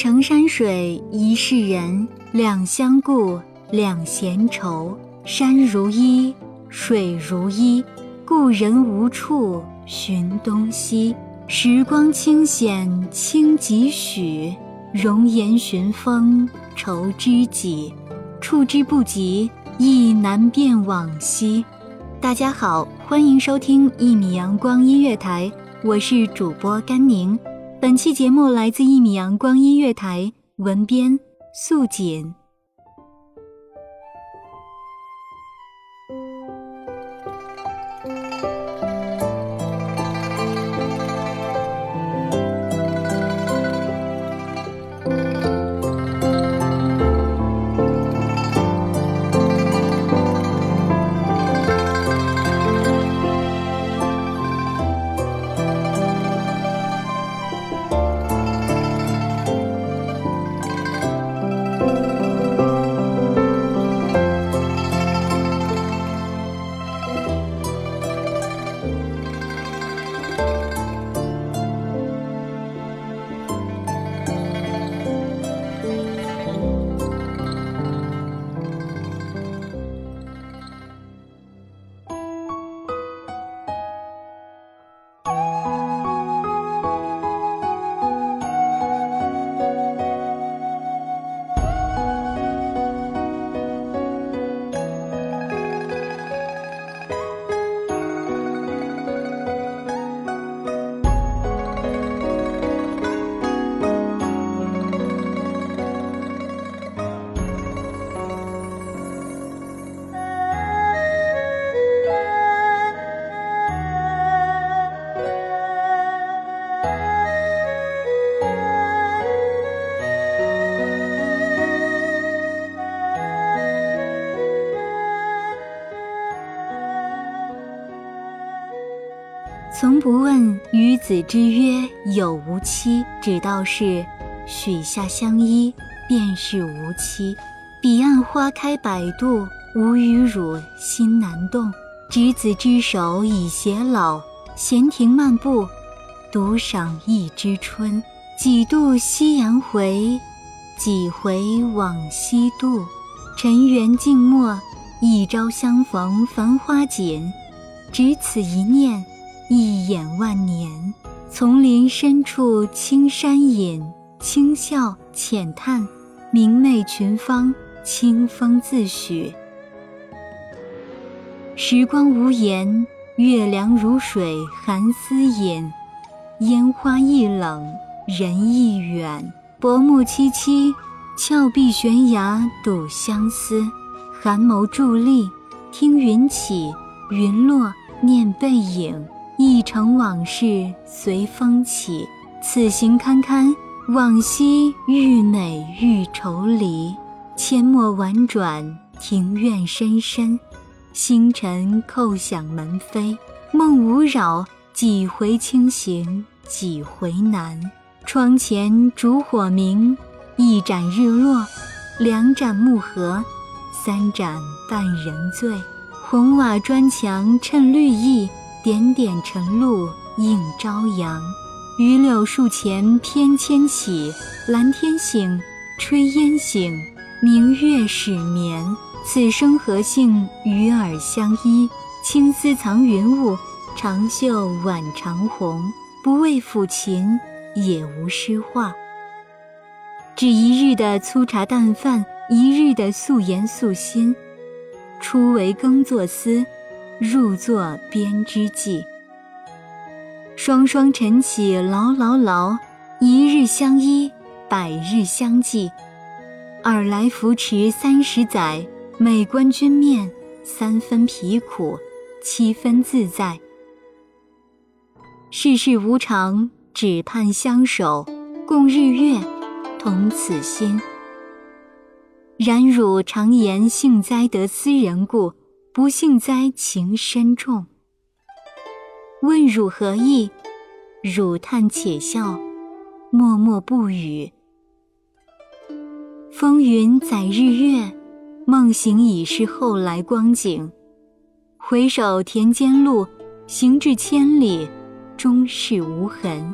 城山水一世人，两相顾，两闲愁。山如衣，水如衣，故人无处寻东西。时光清浅清几许，容颜寻风愁知己。触之不及，亦难辨往昔。大家好，欢迎收听一米阳光音乐台，我是主播甘宁。本期节目来自一米阳光音乐台，文编素锦。从不问与子之约有无期，只道是许下相依，便是无期。彼岸花开百度，吾与汝心难动。执子之手，已偕老。闲庭漫步，独赏一枝春。几度夕阳回，几回往昔度。尘缘静默，一朝相逢繁花锦。只此一念。一眼万年，丛林深处青山隐，轻笑浅叹，明媚群芳，清风自许。时光无言，月凉如水，寒丝隐。烟花易冷，人亦远。薄暮凄凄，峭壁悬崖睹相思。寒眸伫立，听云起，云落念背影。一城往事随风起，此行堪堪，往昔愈美愈愁离。阡陌婉转，庭院深深，星辰叩响门扉。梦无扰，几回清醒，几回难。窗前烛火明，一盏日落，两盏暮合，三盏半人醉。红瓦砖墙衬绿意。点点晨露映朝阳，榆柳树前翩跹起，蓝天醒，炊烟醒，明月始眠。此生何幸与尔相依？青丝藏云雾，长袖挽长虹。不为抚琴，也无诗画。只一日的粗茶淡饭，一日的素颜素心。初为耕作司，入座编织记。双双晨起劳劳劳，一日相依，百日相济。尔来扶持三十载，每观君面，三分疲苦，七分自在。世事无常，只盼相守，共日月，同此心。然汝常言幸哉得斯人故，不幸哉情深重。问汝何意？汝叹且笑，默默不语。风云载日月，梦醒已是后来光景。回首田间路，行至千里，终是无痕。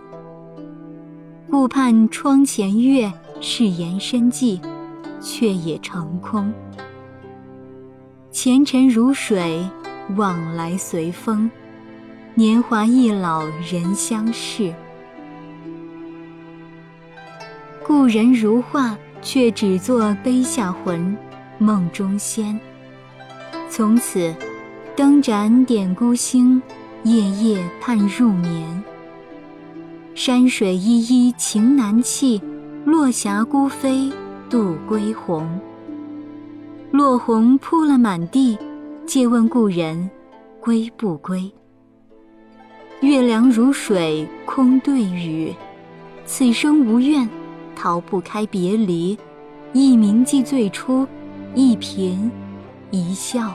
顾盼窗前月，是言深寄，却也成空。前尘如水，往来随风。年华易老，人相识。故人如画。却只作碑下魂，梦中仙。从此，灯盏点孤星，夜夜盼入眠。山水依依情难弃，落霞孤飞渡归鸿。落红铺了满地，借问故人归不归？月凉如水空对雨，此生无怨。逃不开别离，一铭记最初，一颦一笑。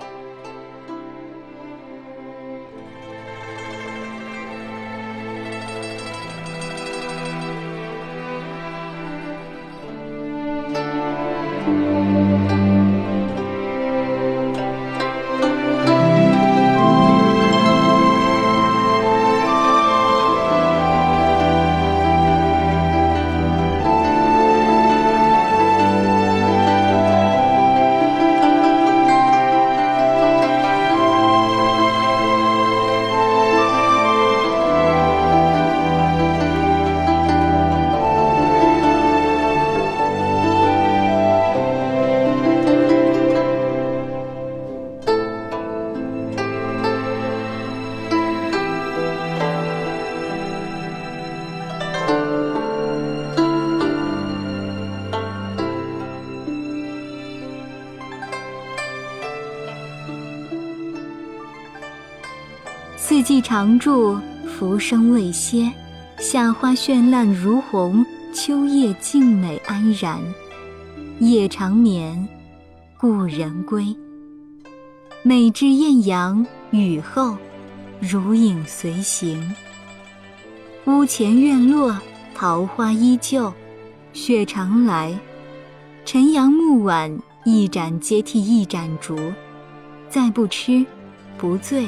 四季常驻，浮生未歇。夏花绚烂如红，秋叶静美安然。夜长眠，故人归。每至艳阳，雨后，如影随形。屋前院落，桃花依旧，雪常来。晨阳暮晚，一盏接替一盏烛。再不吃，不醉。